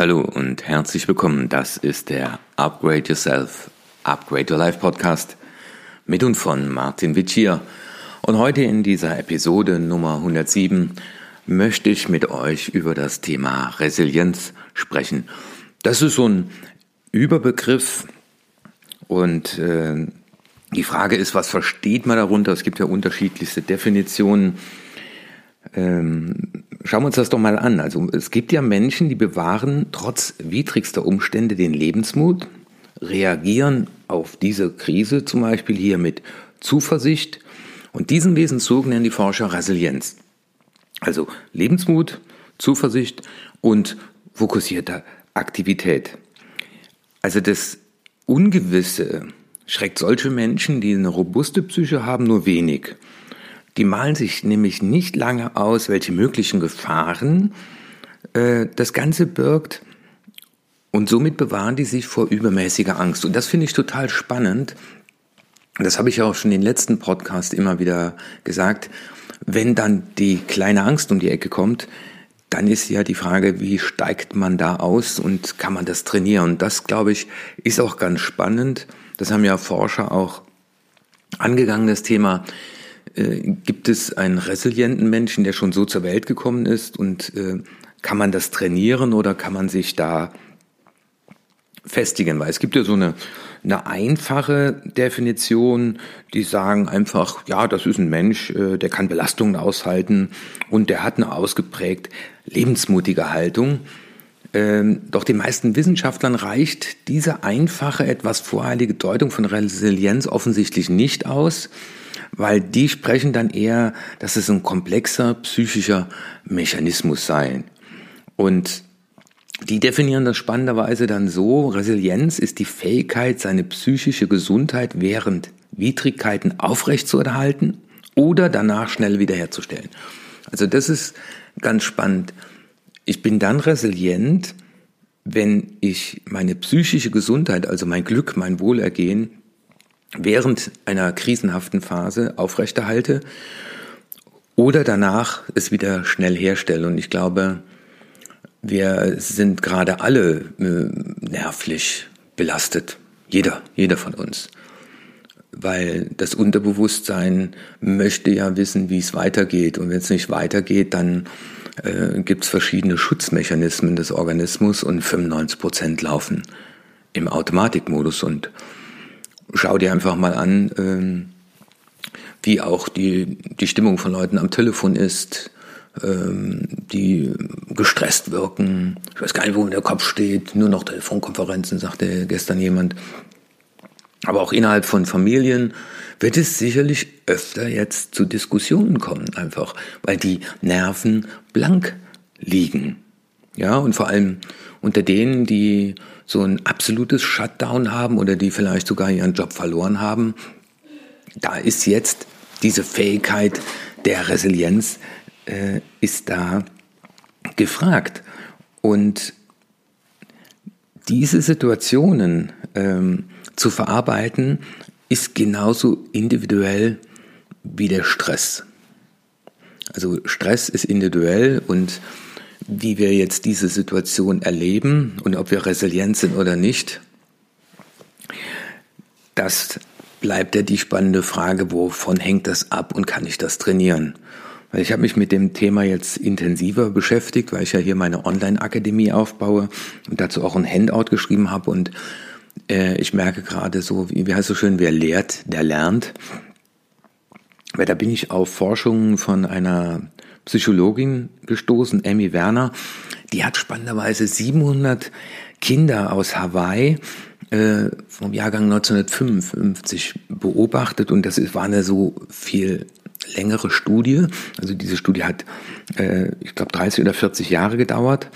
Hallo und herzlich willkommen. Das ist der Upgrade Yourself, Upgrade Your Life Podcast mit und von Martin Witschier. Und heute in dieser Episode Nummer 107 möchte ich mit euch über das Thema Resilienz sprechen. Das ist so ein Überbegriff und äh, die Frage ist, was versteht man darunter? Es gibt ja unterschiedlichste Definitionen. Ähm, schauen wir uns das doch mal an. Also es gibt ja Menschen, die bewahren trotz widrigster Umstände den Lebensmut, reagieren auf diese Krise zum Beispiel hier mit Zuversicht und diesen Wesenszug nennen die Forscher Resilienz. Also Lebensmut, Zuversicht und fokussierte Aktivität. Also das Ungewisse schreckt solche Menschen, die eine robuste Psyche haben, nur wenig. Die malen sich nämlich nicht lange aus, welche möglichen Gefahren äh, das Ganze birgt. Und somit bewahren die sich vor übermäßiger Angst. Und das finde ich total spannend. Das habe ich auch schon in den letzten Podcast immer wieder gesagt. Wenn dann die kleine Angst um die Ecke kommt, dann ist ja die Frage, wie steigt man da aus und kann man das trainieren? Und das, glaube ich, ist auch ganz spannend. Das haben ja Forscher auch angegangen, das Thema. Äh, gibt es einen resilienten Menschen, der schon so zur Welt gekommen ist und äh, kann man das trainieren oder kann man sich da festigen? Weil es gibt ja so eine, eine einfache Definition, die sagen einfach, ja, das ist ein Mensch, äh, der kann Belastungen aushalten und der hat eine ausgeprägt lebensmutige Haltung. Ähm, doch den meisten Wissenschaftlern reicht diese einfache, etwas voreilige Deutung von Resilienz offensichtlich nicht aus weil die sprechen dann eher, dass es ein komplexer psychischer Mechanismus sei. Und die definieren das spannenderweise dann so, Resilienz ist die Fähigkeit, seine psychische Gesundheit während Widrigkeiten aufrechtzuerhalten oder danach schnell wiederherzustellen. Also das ist ganz spannend. Ich bin dann resilient, wenn ich meine psychische Gesundheit, also mein Glück, mein Wohlergehen während einer krisenhaften Phase aufrechterhalte oder danach es wieder schnell herstelle. Und ich glaube, wir sind gerade alle äh, nervlich belastet. Jeder, jeder von uns. Weil das Unterbewusstsein möchte ja wissen, wie es weitergeht. Und wenn es nicht weitergeht, dann äh, gibt es verschiedene Schutzmechanismen des Organismus und 95 Prozent laufen im Automatikmodus. Und schau dir einfach mal an, ähm, wie auch die, die Stimmung von Leuten am Telefon ist, ähm, die gestresst wirken. Ich weiß gar nicht, wo in der Kopf steht, nur noch Telefonkonferenzen, sagte gestern jemand. Aber auch innerhalb von Familien wird es sicherlich öfter jetzt zu Diskussionen kommen, einfach, weil die Nerven blank liegen. Ja, und vor allem unter denen, die so ein absolutes Shutdown haben oder die vielleicht sogar ihren Job verloren haben, da ist jetzt diese Fähigkeit der Resilienz äh, ist da gefragt. Und diese Situationen ähm, zu verarbeiten, ist genauso individuell wie der Stress. Also Stress ist individuell und wie wir jetzt diese Situation erleben und ob wir resilient sind oder nicht, das bleibt ja die spannende Frage, wovon hängt das ab und kann ich das trainieren? Weil ich habe mich mit dem Thema jetzt intensiver beschäftigt, weil ich ja hier meine Online-Akademie aufbaue und dazu auch ein Handout geschrieben habe und äh, ich merke gerade so, wie, wie heißt es so schön, wer lehrt, der lernt. Weil da bin ich auf Forschungen von einer Psychologin gestoßen, Emmy Werner. Die hat spannenderweise 700 Kinder aus Hawaii äh, vom Jahrgang 1955 beobachtet und das war eine so viel längere Studie. Also diese Studie hat, äh, ich glaube, 30 oder 40 Jahre gedauert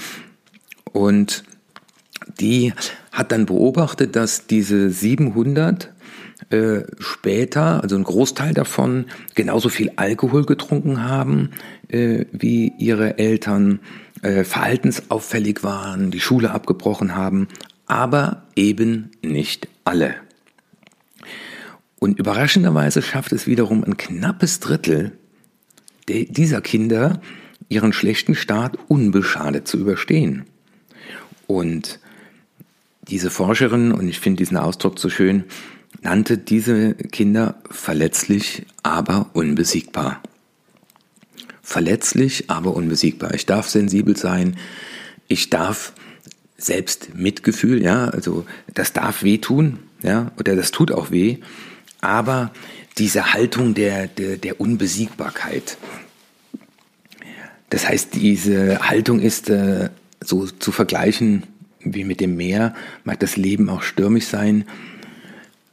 und die hat dann beobachtet, dass diese 700 äh, später, also ein Großteil davon, genauso viel Alkohol getrunken haben äh, wie ihre Eltern, äh, verhaltensauffällig waren, die Schule abgebrochen haben, aber eben nicht alle. Und überraschenderweise schafft es wiederum ein knappes Drittel dieser Kinder, ihren schlechten Start unbeschadet zu überstehen. Und diese Forscherin, und ich finde diesen Ausdruck so schön, nannte diese Kinder verletzlich, aber unbesiegbar. Verletzlich, aber unbesiegbar. Ich darf sensibel sein. Ich darf selbst Mitgefühl, ja, also das darf wehtun, ja, oder das tut auch weh. Aber diese Haltung der, der, der Unbesiegbarkeit, das heißt, diese Haltung ist äh, so zu vergleichen wie mit dem Meer, mag das Leben auch stürmisch sein.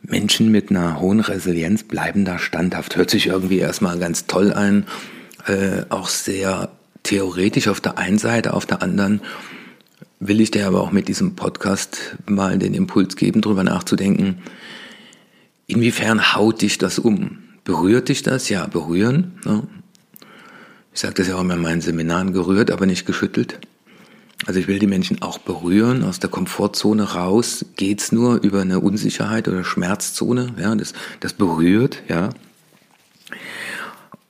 Menschen mit einer hohen Resilienz bleiben da standhaft. Hört sich irgendwie erstmal ganz toll an, äh, auch sehr theoretisch auf der einen Seite, auf der anderen will ich dir aber auch mit diesem Podcast mal den Impuls geben, darüber nachzudenken, inwiefern haut dich das um? Berührt dich das? Ja, berühren. Ne? Ich sage das ja auch immer in meinen Seminaren, gerührt, aber nicht geschüttelt. Also ich will die Menschen auch berühren, aus der Komfortzone raus geht's nur über eine Unsicherheit oder Schmerzzone, ja, das, das berührt, ja.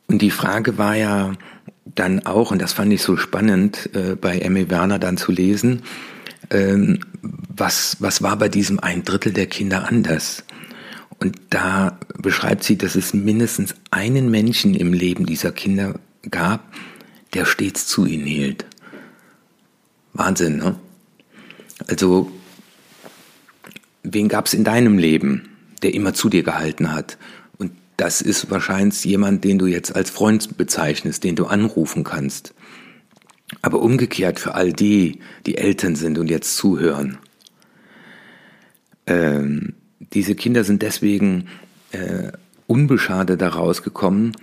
Und die Frage war ja dann auch, und das fand ich so spannend, äh, bei Emmy Werner dann zu lesen, ähm, was, was war bei diesem ein Drittel der Kinder anders? Und da beschreibt sie, dass es mindestens einen Menschen im Leben dieser Kinder gab, der stets zu ihnen hielt. Wahnsinn, ne? Also, wen gab es in deinem Leben, der immer zu dir gehalten hat? Und das ist wahrscheinlich jemand, den du jetzt als Freund bezeichnest, den du anrufen kannst. Aber umgekehrt für all die, die Eltern sind und jetzt zuhören. Ähm, diese Kinder sind deswegen äh, unbeschadet daraus gekommen,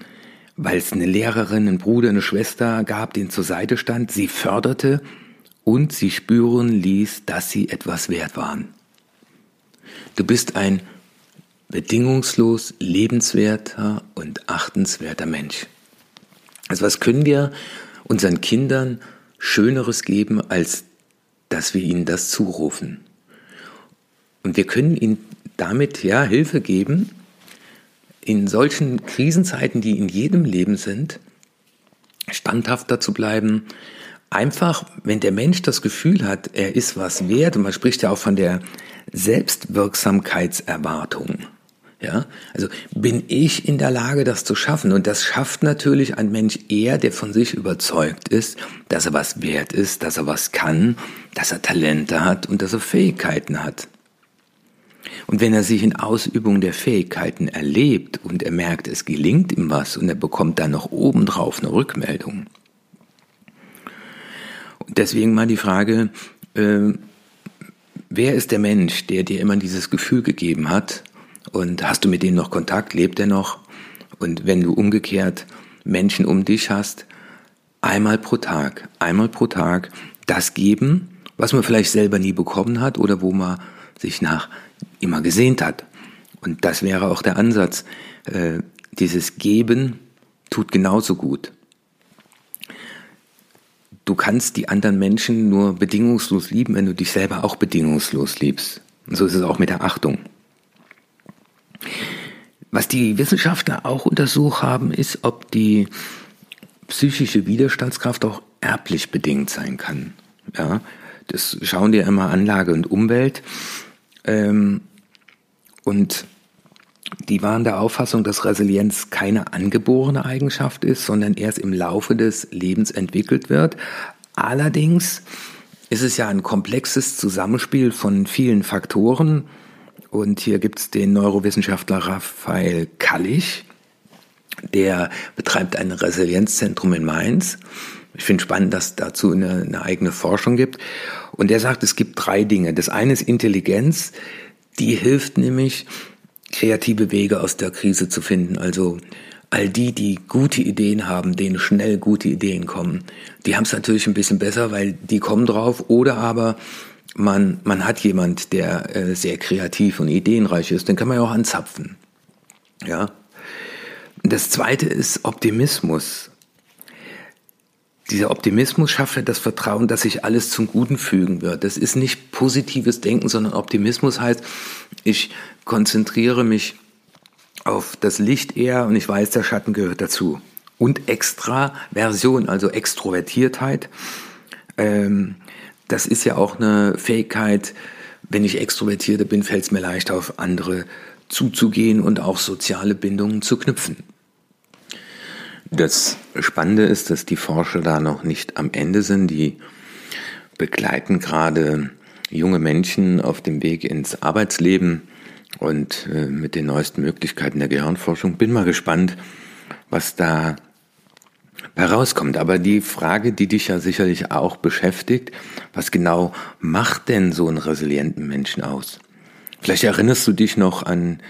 weil es eine Lehrerin, einen Bruder, eine Schwester gab, den zur Seite stand, sie förderte und sie spüren ließ, dass sie etwas wert waren. Du bist ein bedingungslos lebenswerter und achtenswerter Mensch. Also was können wir unseren Kindern Schöneres geben, als dass wir ihnen das zurufen? Und wir können ihnen damit ja Hilfe geben, in solchen Krisenzeiten, die in jedem Leben sind, standhafter zu bleiben. Einfach, wenn der Mensch das Gefühl hat, er ist was wert, und man spricht ja auch von der Selbstwirksamkeitserwartung. Ja, also bin ich in der Lage, das zu schaffen? Und das schafft natürlich ein Mensch eher, der von sich überzeugt ist, dass er was wert ist, dass er was kann, dass er Talente hat und dass er Fähigkeiten hat. Und wenn er sich in Ausübung der Fähigkeiten erlebt und er merkt, es gelingt ihm was und er bekommt dann noch obendrauf eine Rückmeldung. Deswegen mal die Frage, äh, wer ist der Mensch, der dir immer dieses Gefühl gegeben hat und hast du mit dem noch Kontakt, lebt er noch? Und wenn du umgekehrt Menschen um dich hast, einmal pro Tag, einmal pro Tag das geben, was man vielleicht selber nie bekommen hat oder wo man sich nach immer gesehnt hat. Und das wäre auch der Ansatz. Äh, dieses Geben tut genauso gut. Du kannst die anderen Menschen nur bedingungslos lieben, wenn du dich selber auch bedingungslos liebst. Und so ist es auch mit der Achtung. Was die Wissenschaftler auch untersucht haben, ist, ob die psychische Widerstandskraft auch erblich bedingt sein kann. Ja, das schauen dir immer Anlage und Umwelt. Ähm, und die waren der Auffassung, dass Resilienz keine angeborene Eigenschaft ist, sondern erst im Laufe des Lebens entwickelt wird. Allerdings ist es ja ein komplexes Zusammenspiel von vielen Faktoren. Und hier gibt es den Neurowissenschaftler Raphael Kallich, der betreibt ein Resilienzzentrum in Mainz. Ich finde spannend, dass dazu eine, eine eigene Forschung gibt. Und der sagt, es gibt drei Dinge. Das eine ist Intelligenz, die hilft nämlich, kreative Wege aus der Krise zu finden. Also all die, die gute Ideen haben, denen schnell gute Ideen kommen, die haben es natürlich ein bisschen besser, weil die kommen drauf. Oder aber man, man hat jemand, der äh, sehr kreativ und ideenreich ist, den kann man ja auch anzapfen. Ja. Das zweite ist Optimismus dieser Optimismus schafft ja das Vertrauen, dass sich alles zum Guten fügen wird. Das ist nicht positives Denken, sondern Optimismus heißt, ich konzentriere mich auf das Licht eher und ich weiß, der Schatten gehört dazu. Und Extraversion, also Extrovertiertheit, ähm, das ist ja auch eine Fähigkeit, wenn ich extrovertierter bin, fällt es mir leicht auf andere zuzugehen und auch soziale Bindungen zu knüpfen. Das Spannende ist, dass die Forscher da noch nicht am Ende sind. Die begleiten gerade junge Menschen auf dem Weg ins Arbeitsleben und äh, mit den neuesten Möglichkeiten der Gehirnforschung. Bin mal gespannt, was da herauskommt. Aber die Frage, die dich ja sicherlich auch beschäftigt, was genau macht denn so einen resilienten Menschen aus? Vielleicht erinnerst du dich noch an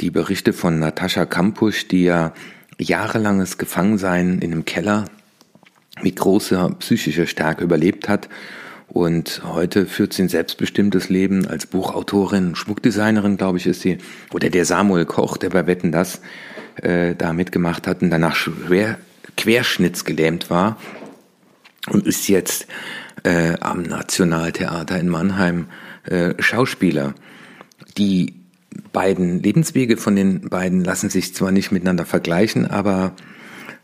die Berichte von Natascha Kampusch, die ja jahrelanges Gefangensein in einem Keller mit großer psychischer Stärke überlebt hat und heute führt sie ein selbstbestimmtes Leben als Buchautorin, Schmuckdesignerin, glaube ich, ist sie. Oder der Samuel Koch, der bei Wetten das äh, da mitgemacht hat und danach schwer querschnittsgelähmt war und ist jetzt äh, am Nationaltheater in Mannheim äh, Schauspieler. Die beiden Lebenswege von den beiden lassen sich zwar nicht miteinander vergleichen, aber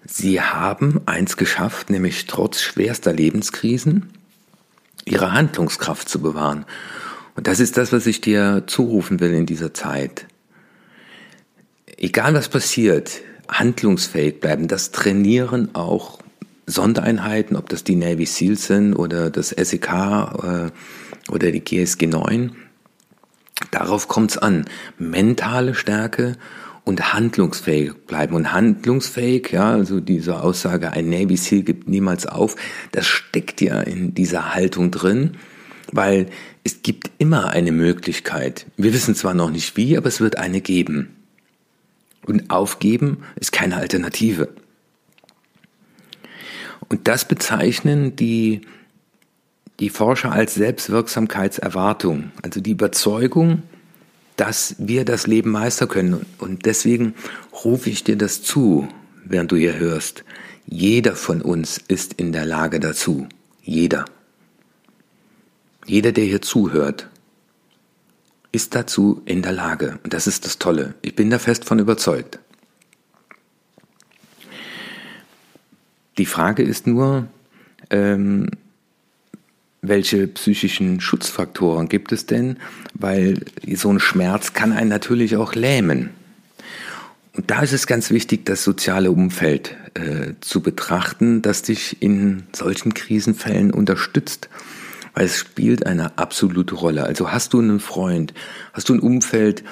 sie haben eins geschafft, nämlich trotz schwerster Lebenskrisen ihre Handlungskraft zu bewahren. Und das ist das, was ich dir zurufen will in dieser Zeit. Egal was passiert, handlungsfähig bleiben, das trainieren auch Sondereinheiten, ob das die Navy SEALs sind oder das SEK äh, oder die GSG 9. Darauf kommt es an. Mentale Stärke und handlungsfähig bleiben. Und handlungsfähig, ja, also diese Aussage, ein Navy SEAL gibt niemals auf, das steckt ja in dieser Haltung drin, weil es gibt immer eine Möglichkeit. Wir wissen zwar noch nicht wie, aber es wird eine geben. Und aufgeben ist keine Alternative. Und das bezeichnen die die Forscher als Selbstwirksamkeitserwartung, also die Überzeugung, dass wir das Leben meistern können. Und deswegen rufe ich dir das zu, während du hier hörst. Jeder von uns ist in der Lage dazu. Jeder. Jeder, der hier zuhört, ist dazu in der Lage. Und das ist das Tolle. Ich bin da fest von überzeugt. Die Frage ist nur, ähm, welche psychischen Schutzfaktoren gibt es denn? Weil so ein Schmerz kann einen natürlich auch lähmen. Und da ist es ganz wichtig, das soziale Umfeld äh, zu betrachten, das dich in solchen Krisenfällen unterstützt. Weil es spielt eine absolute Rolle. Also hast du einen Freund, hast du ein Umfeld,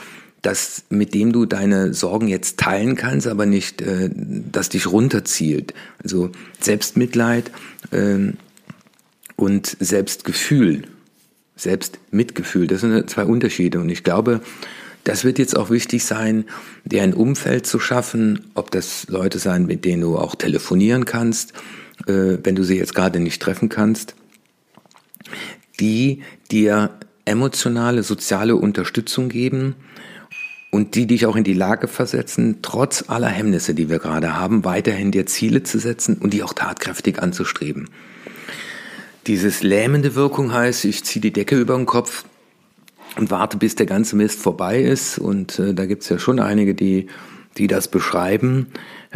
das, mit dem du deine Sorgen jetzt teilen kannst, aber nicht, äh, das dich runterzielt. Also Selbstmitleid, äh, und Selbstgefühl, Selbstmitgefühl, das sind zwei Unterschiede. Und ich glaube, das wird jetzt auch wichtig sein, dir ein Umfeld zu schaffen, ob das Leute sein, mit denen du auch telefonieren kannst, äh, wenn du sie jetzt gerade nicht treffen kannst, die dir emotionale, soziale Unterstützung geben und die dich auch in die Lage versetzen, trotz aller Hemmnisse, die wir gerade haben, weiterhin dir Ziele zu setzen und die auch tatkräftig anzustreben. Dieses lähmende Wirkung heißt, ich ziehe die Decke über den Kopf und warte, bis der ganze Mist vorbei ist. Und äh, da gibt's ja schon einige, die, die das beschreiben.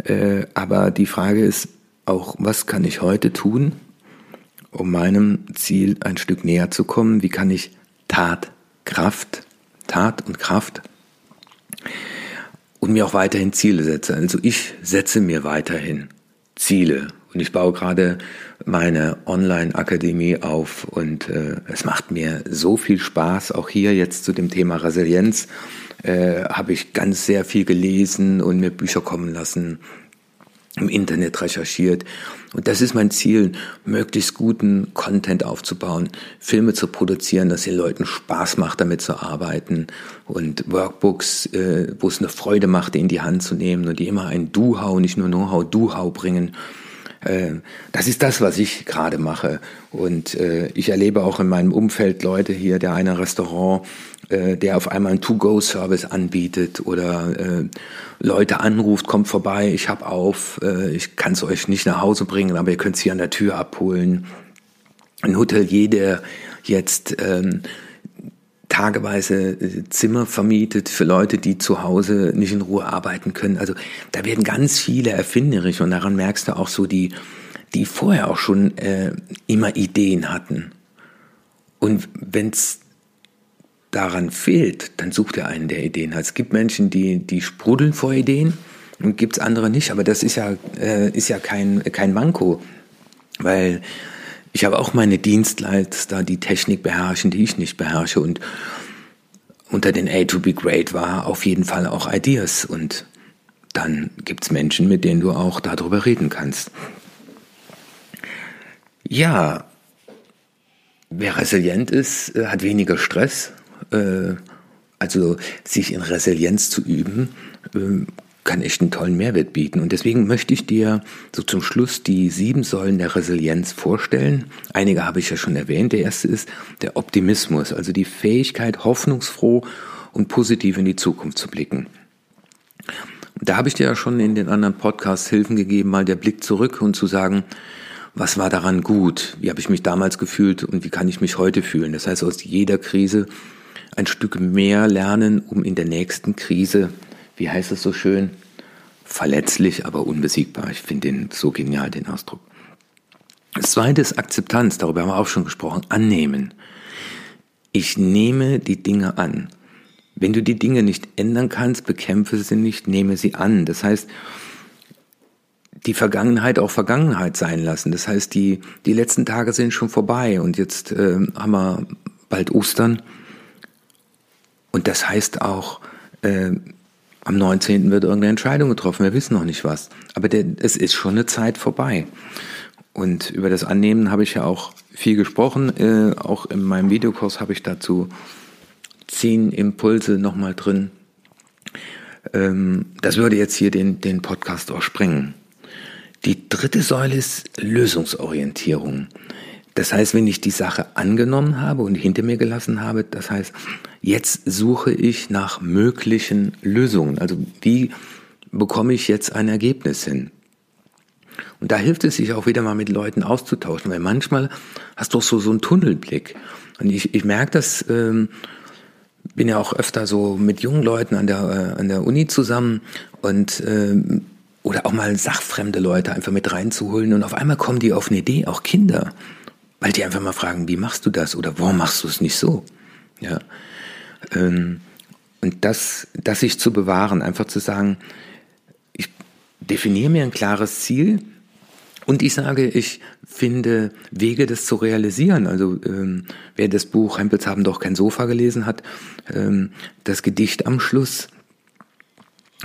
Äh, aber die Frage ist auch, was kann ich heute tun, um meinem Ziel ein Stück näher zu kommen? Wie kann ich Tat, Kraft, Tat und Kraft und mir auch weiterhin Ziele setzen? Also ich setze mir weiterhin Ziele und ich baue gerade meine Online-Akademie auf und äh, es macht mir so viel Spaß. Auch hier jetzt zu dem Thema Resilienz äh, habe ich ganz sehr viel gelesen und mir Bücher kommen lassen, im Internet recherchiert. Und das ist mein Ziel, möglichst guten Content aufzubauen, Filme zu produzieren, dass den Leuten Spaß macht, damit zu arbeiten und Workbooks, äh, wo es eine Freude macht, in die Hand zu nehmen und die immer ein Do-How, nicht nur Know-How, Do-How bringen das ist das, was ich gerade mache. Und äh, ich erlebe auch in meinem Umfeld Leute hier, der eine Restaurant, äh, der auf einmal einen To-Go-Service anbietet oder Leute anruft, kommt vorbei, ich hab auf, ich kann es euch nicht nach Hause bringen, aber ihr könnt es hier an der Tür abholen. Ein Hotelier, der jetzt ähm, tageweise äh, Zimmer vermietet für Leute, die zu Hause nicht in Ruhe arbeiten können. Also da werden ganz viele erfinderisch und daran merkst du auch so die, die vorher auch schon äh, immer Ideen hatten Und wenn es daran fehlt, dann sucht er einen, der Ideen hat. Es gibt Menschen, die, die sprudeln vor Ideen und gibt es andere nicht. Aber das ist ja, äh, ist ja kein, kein Manko, weil ich habe auch meine Dienstleister, die Technik beherrschen, die ich nicht beherrsche. Und unter den A to be great war auf jeden Fall auch Ideas. Und dann gibt es Menschen, mit denen du auch darüber reden kannst. Ja, wer resilient ist, äh, hat weniger Stress. Äh, also sich in Resilienz zu üben, ähm, kann echt einen tollen Mehrwert bieten. Und deswegen möchte ich dir so zum Schluss die sieben Säulen der Resilienz vorstellen. Einige habe ich ja schon erwähnt. Der erste ist der Optimismus, also die Fähigkeit, hoffnungsfroh und positiv in die Zukunft zu blicken. Da habe ich dir ja schon in den anderen Podcasts Hilfen gegeben, mal der Blick zurück und zu sagen, was war daran gut? Wie habe ich mich damals gefühlt und wie kann ich mich heute fühlen? Das heißt, aus jeder Krise ein Stück mehr lernen, um in der nächsten Krise wie heißt es so schön? Verletzlich, aber unbesiegbar. Ich finde den so genial, den Ausdruck. Das zweite ist Akzeptanz, darüber haben wir auch schon gesprochen. Annehmen. Ich nehme die Dinge an. Wenn du die Dinge nicht ändern kannst, bekämpfe sie nicht, nehme sie an. Das heißt, die Vergangenheit auch Vergangenheit sein lassen. Das heißt, die, die letzten Tage sind schon vorbei und jetzt äh, haben wir bald Ostern. Und das heißt auch, äh, am 19. wird irgendeine Entscheidung getroffen, wir wissen noch nicht was. Aber der, es ist schon eine Zeit vorbei. Und über das Annehmen habe ich ja auch viel gesprochen. Äh, auch in meinem Videokurs habe ich dazu zehn Impulse nochmal drin. Ähm, das würde jetzt hier den, den Podcast auch sprengen. Die dritte Säule ist Lösungsorientierung. Das heißt, wenn ich die Sache angenommen habe und hinter mir gelassen habe, das heißt, jetzt suche ich nach möglichen Lösungen. Also wie bekomme ich jetzt ein Ergebnis hin? Und da hilft es sich auch wieder mal mit Leuten auszutauschen, weil manchmal hast du so, so einen Tunnelblick. Und ich, ich merke das, ähm, bin ja auch öfter so mit jungen Leuten an der, äh, an der Uni zusammen und ähm, oder auch mal sachfremde Leute einfach mit reinzuholen und auf einmal kommen die auf eine Idee, auch Kinder. Weil die einfach mal fragen, wie machst du das oder warum machst du es nicht so? Ja. Ähm, und das, das sich zu bewahren, einfach zu sagen, ich definiere mir ein klares Ziel und ich sage, ich finde Wege, das zu realisieren. Also ähm, wer das Buch Hempels haben doch kein Sofa gelesen hat, ähm, das Gedicht am Schluss,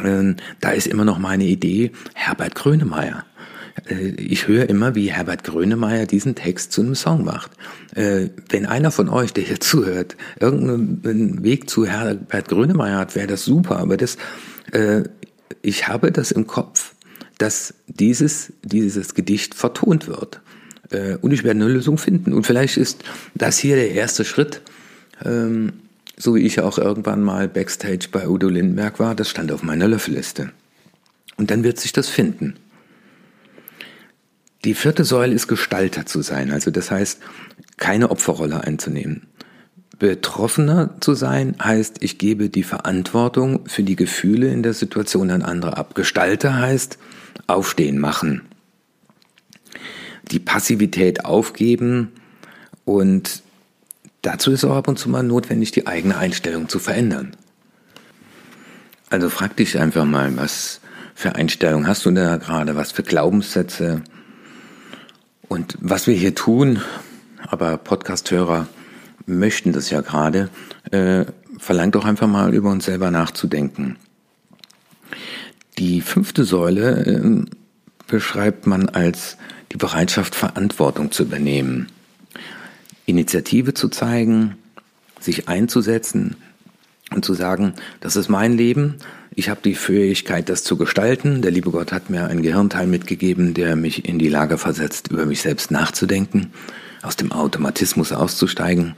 ähm, da ist immer noch meine Idee, Herbert Grönemeyer. Äh, ich höre immer, wie Herbert Grönemeyer diesen Text zu einem Song macht. Äh, wenn einer von euch, der hier zuhört, irgendeinen Weg zu Herbert Grönemeyer hat, wäre das super. Aber das, äh, ich habe das im Kopf, dass dieses, dieses Gedicht vertont wird. Und ich werde eine Lösung finden. Und vielleicht ist das hier der erste Schritt, ähm, so wie ich auch irgendwann mal Backstage bei Udo Lindenberg war, das stand auf meiner Löffelliste. Und dann wird sich das finden. Die vierte Säule ist Gestalter zu sein, also das heißt, keine Opferrolle einzunehmen. Betroffener zu sein heißt, ich gebe die Verantwortung für die Gefühle in der Situation an andere ab. Gestalter heißt aufstehen, machen. Die Passivität aufgeben und dazu ist auch ab und zu mal notwendig, die eigene Einstellung zu verändern. Also frag dich einfach mal, was für Einstellung hast du da gerade, was für Glaubenssätze, und was wir hier tun, aber Podcasthörer möchten das ja gerade, äh, verlangt doch einfach mal über uns selber nachzudenken. Die fünfte Säule äh, beschreibt man als die Bereitschaft, Verantwortung zu übernehmen, Initiative zu zeigen, sich einzusetzen und zu sagen, das ist mein Leben, ich habe die Fähigkeit, das zu gestalten. Der liebe Gott hat mir einen Gehirnteil mitgegeben, der mich in die Lage versetzt, über mich selbst nachzudenken, aus dem Automatismus auszusteigen.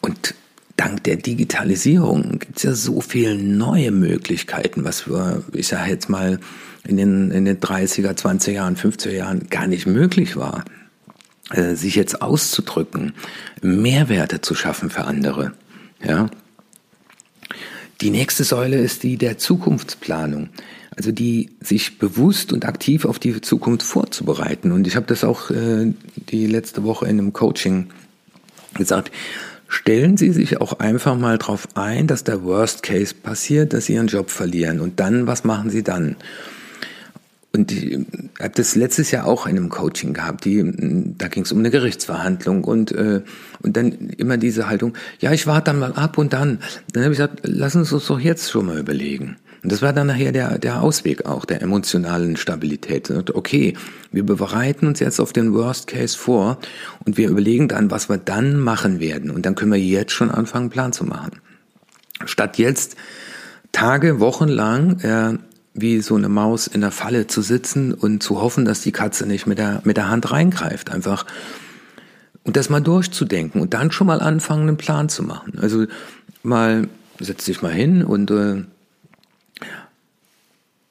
Und dank der Digitalisierung gibt es ja so viele neue Möglichkeiten, was wir, ich sage jetzt mal, in den, in den 30er, 20er Jahren, 50er Jahren gar nicht möglich war, äh, sich jetzt auszudrücken, Mehrwerte zu schaffen für andere. Ja, die nächste Säule ist die der Zukunftsplanung. Also die sich bewusst und aktiv auf die Zukunft vorzubereiten. Und ich habe das auch äh, die letzte Woche in einem Coaching gesagt, stellen Sie sich auch einfach mal darauf ein, dass der Worst Case passiert, dass Sie Ihren Job verlieren. Und dann, was machen Sie dann? Und ich habe das letztes Jahr auch in einem Coaching gehabt. Die, da ging es um eine Gerichtsverhandlung und, äh, und dann immer diese Haltung, ja, ich warte dann mal ab und dann. Dann habe ich gesagt, lass uns das doch jetzt schon mal überlegen. Und das war dann nachher der, der Ausweg auch der emotionalen Stabilität. Okay, wir bereiten uns jetzt auf den Worst Case vor und wir überlegen dann, was wir dann machen werden. Und dann können wir jetzt schon anfangen, einen Plan zu machen. Statt jetzt Tage, Wochen lang äh, wie so eine Maus in der Falle zu sitzen und zu hoffen, dass die Katze nicht mit der, mit der Hand reingreift. Einfach. Und das mal durchzudenken und dann schon mal anfangen, einen Plan zu machen. Also mal, setz dich mal hin und, äh,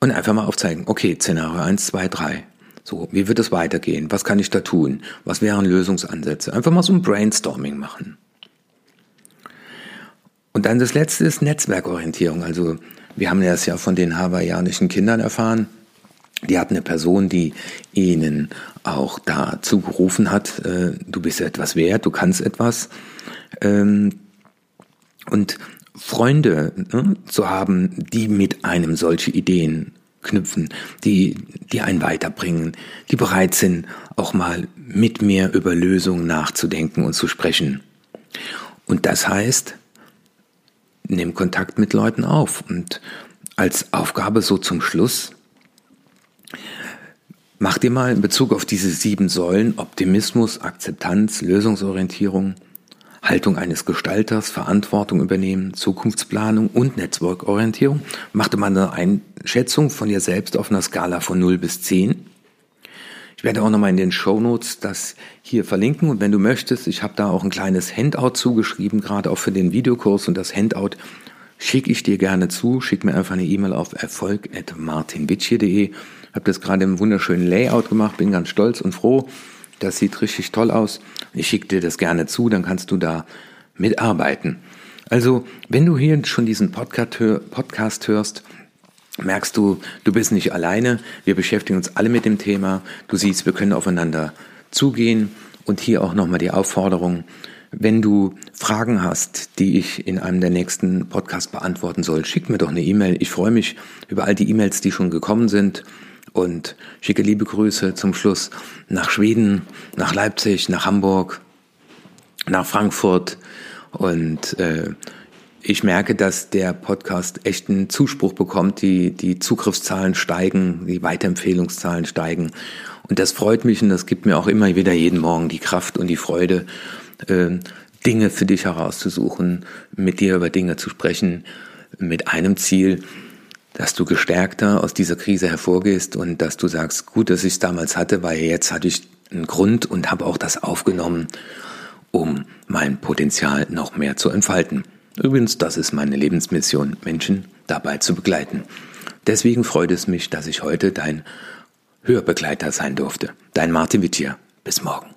und einfach mal aufzeigen. Okay, Szenario 1, 2, 3. So, wie wird es weitergehen? Was kann ich da tun? Was wären Lösungsansätze? Einfach mal so ein Brainstorming machen. Und dann das letzte ist Netzwerkorientierung. Also wir haben das ja von den hawaiianischen Kindern erfahren. Die hatten eine Person, die ihnen auch dazu gerufen hat, äh, du bist etwas wert, du kannst etwas. Ähm, und Freunde ne, zu haben, die mit einem solche Ideen knüpfen, die, die einen weiterbringen, die bereit sind, auch mal mit mir über Lösungen nachzudenken und zu sprechen. Und das heißt, nimm Kontakt mit Leuten auf. Und als Aufgabe so zum Schluss, mach dir mal in Bezug auf diese sieben Säulen Optimismus, Akzeptanz, Lösungsorientierung, Haltung eines Gestalters, Verantwortung übernehmen, Zukunftsplanung und Netzwerkorientierung, mach dir mal eine Einschätzung von dir selbst auf einer Skala von 0 bis 10 ich werde auch nochmal in den Show Notes das hier verlinken und wenn du möchtest, ich habe da auch ein kleines Handout zugeschrieben, gerade auch für den Videokurs und das Handout schicke ich dir gerne zu. Schick mir einfach eine E-Mail auf erfolg.martinwitsch.de. Habe das gerade im wunderschönen Layout gemacht, bin ganz stolz und froh. Das sieht richtig toll aus. Ich schicke dir das gerne zu, dann kannst du da mitarbeiten. Also, wenn du hier schon diesen Podcast hörst, merkst du, du bist nicht alleine. Wir beschäftigen uns alle mit dem Thema. Du siehst, wir können aufeinander zugehen. Und hier auch nochmal die Aufforderung, wenn du Fragen hast, die ich in einem der nächsten Podcasts beantworten soll, schick mir doch eine E-Mail. Ich freue mich über all die E-Mails, die schon gekommen sind und schicke liebe Grüße zum Schluss nach Schweden, nach Leipzig, nach Hamburg, nach Frankfurt und äh, ich merke, dass der Podcast echten Zuspruch bekommt. Die, die Zugriffszahlen steigen, die Weiterempfehlungszahlen steigen. Und das freut mich und das gibt mir auch immer wieder jeden Morgen die Kraft und die Freude, äh, Dinge für dich herauszusuchen, mit dir über Dinge zu sprechen, mit einem Ziel, dass du gestärkter aus dieser Krise hervorgehst und dass du sagst, gut, dass ich es damals hatte, weil jetzt hatte ich einen Grund und habe auch das aufgenommen, um mein Potenzial noch mehr zu entfalten. Übrigens, das ist meine Lebensmission, Menschen dabei zu begleiten. Deswegen freut es mich, dass ich heute dein Hörbegleiter sein durfte. Dein Martin Wittier. Bis morgen.